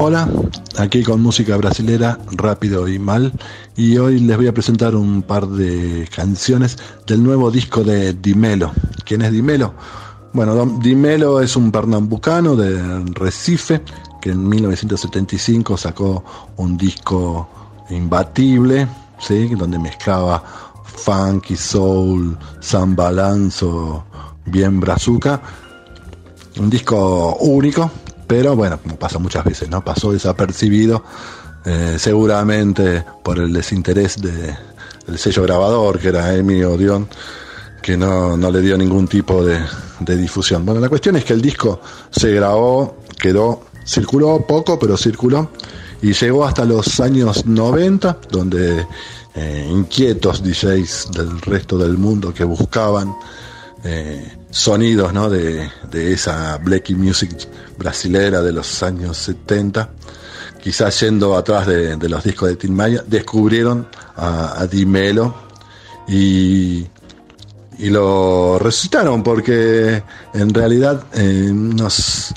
Hola, aquí con música brasilera, rápido y mal, y hoy les voy a presentar un par de canciones del nuevo disco de Dimelo. ¿Quién es Dimelo? Bueno, Dimelo es un pernambucano de Recife que en 1975 sacó un disco imbatible, ¿sí? donde mezclaba funky, soul, samba lanzo, bien brazuca. Un disco único, pero bueno, como pasa muchas veces, ¿no? Pasó desapercibido, eh, seguramente por el desinterés de, del sello grabador, que era Emi Odeon, que no, no, le dio ningún tipo de, de, difusión. Bueno, la cuestión es que el disco se grabó, quedó, circuló poco, pero circuló, y llegó hasta los años 90, donde eh, inquietos DJs del resto del mundo que buscaban eh, sonidos de, esa blacky music brasilera de los años 70, quizás yendo atrás de, los discos de Tim Maya, descubrieron a, a Dimelo y, y, lo resucitaron porque en realidad eh, unos,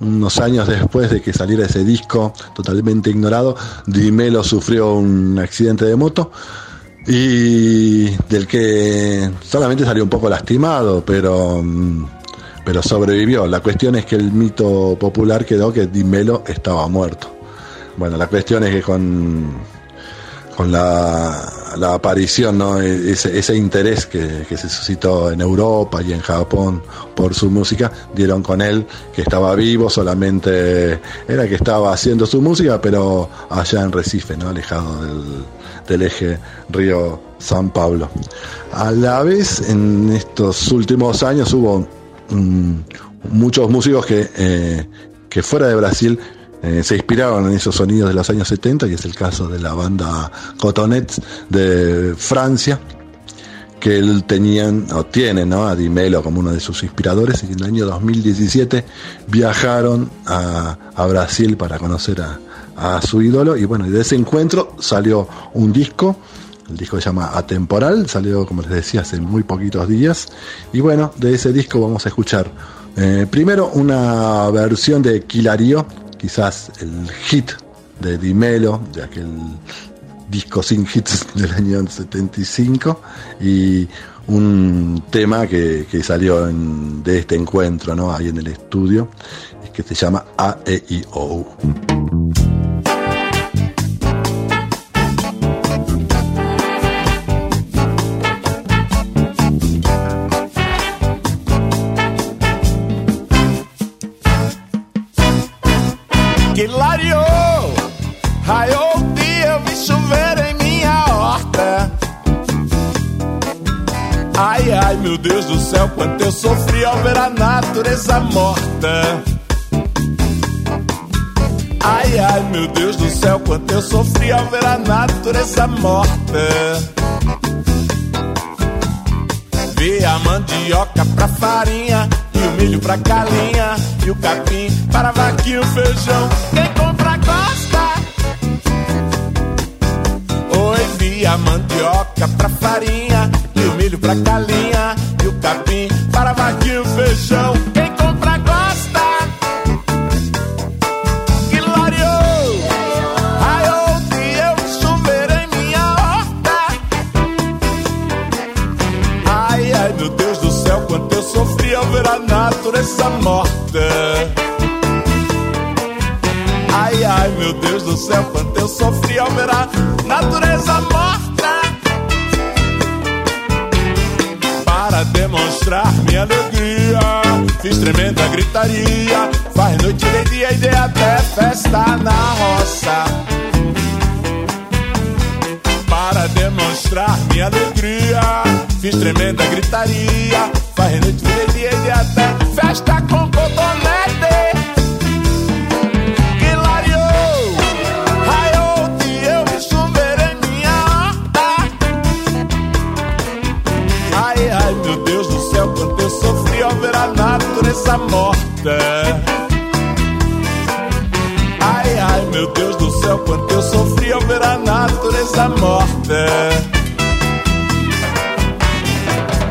unos años después de que saliera ese disco totalmente ignorado, Dimelo sufrió un accidente de moto y del que solamente salió un poco lastimado, pero, pero sobrevivió. La cuestión es que el mito popular quedó que Dimelo estaba muerto. Bueno, la cuestión es que con, con la, la aparición, ¿no? ese, ese interés que, que, se suscitó en Europa y en Japón por su música, dieron con él que estaba vivo, solamente era que estaba haciendo su música, pero allá en Recife, ¿no? alejado del, del eje Río San Pablo. A la vez, en estos últimos años hubo um, muchos músicos que, eh, que fuera de Brasil eh, se inspiraron en esos sonidos de los años 70, y es el caso de la banda Cotonets de Francia, que tenían o tienen ¿no? a Dimelo como uno de sus inspiradores, y en el año 2017 viajaron a, Brasil para conocer a, su ídolo y bueno, de ese encuentro salió un disco, el disco se llama Atemporal, salió como les decía hace muy poquitos días y bueno, de ese disco vamos a escuchar eh, primero una versión de Kilario, quizás el hit de Dimelo, de aquel disco sin hits del año 75 y un tema que, que salió de este encuentro, ¿no? Ahí en el estudio, que se llama A, meu Deus do céu, quanto eu sofri ao ver a natureza morta. Ai, ai, meu Deus do céu, quanto eu sofri ao ver a natureza morta. Vi a mandioca pra farinha e o milho pra galinha E o capim para vaquinha e o feijão Quem compra gosta Oi, vi a mandioca pra farinha milho pra galinha E o capim para vaquinha e o feijão Quem compra gosta Que lareou Raiou que eu chover em minha horta Ai, ai, meu Deus do céu, quanto eu sofri ao ver a natureza morta. Ai, ai, meu Deus do céu, quanto eu sofri ao ver a natureza morta. Minha alegria, fiz tremenda gritaria. Faz noite de dia e de até festa na roça para demonstrar minha alegria. Fiz tremenda gritaria, faz noite de dia e até festa com cotonete. Ai, ai, meu Deus natureza morta. Ai, ai, meu Deus do céu, quanto eu sofri ao ver a natureza morta.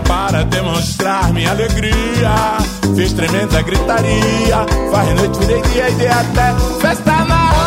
para demonstrar minha alegria. Fiz tremenda gritaria, faz noite, virei dia e dei até festa na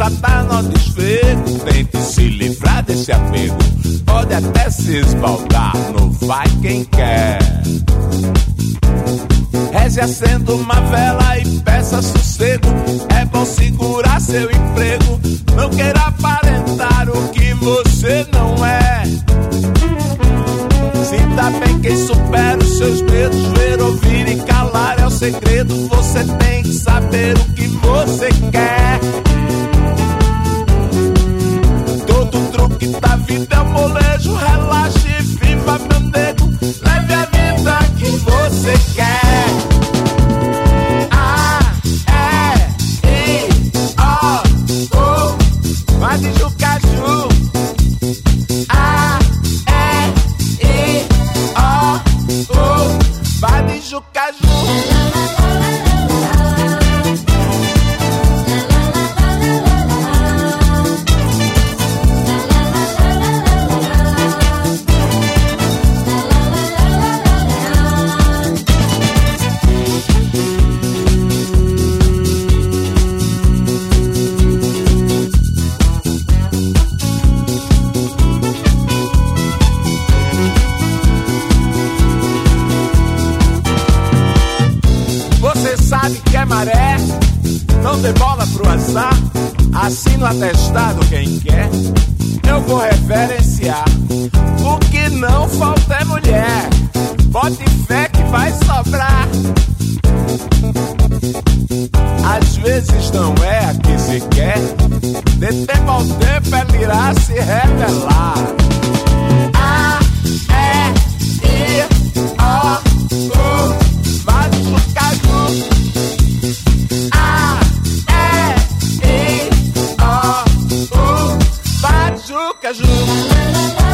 Satanás tá desfego, tente se livrar desse apego. Pode até se esbaldar, não vai quem quer. Reze acendo uma vela e peça sossego. É bom segurar seu emprego. Não queira aparentar o que você não é. Sinta bem quem supera os seus medos. Ver, ouvir e calar é o segredo. Você tem que saber o que você quer. você quer. A, E, I, O, O, vai de Jucaju. atestado quem quer, eu vou referenciar. O que não falta é mulher, bote fé que vai sobrar. Às vezes não é a que se quer, de tempo ao tempo é irá se revelar. Aracaju.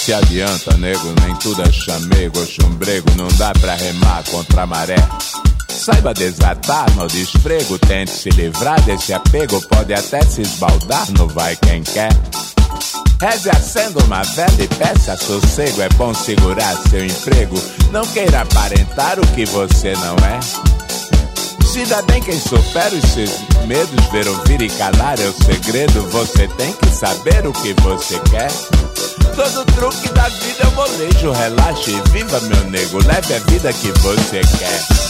Se adianta, nego, nem tudo é chamego, chumbrego, não dá pra remar contra a maré. Saiba desatar no desprego, tente se livrar desse apego, pode até se esbaldar, não vai quem quer. Reze acenda uma vela e peça sossego, é bom segurar seu emprego, não queira aparentar o que você não é. Se bem quem supera os seus medos, ver, ouvir e calar é o segredo, você tem que saber o que você quer. Todo truque da vida é molejo, relaxe viva meu nego, leve a vida que você quer.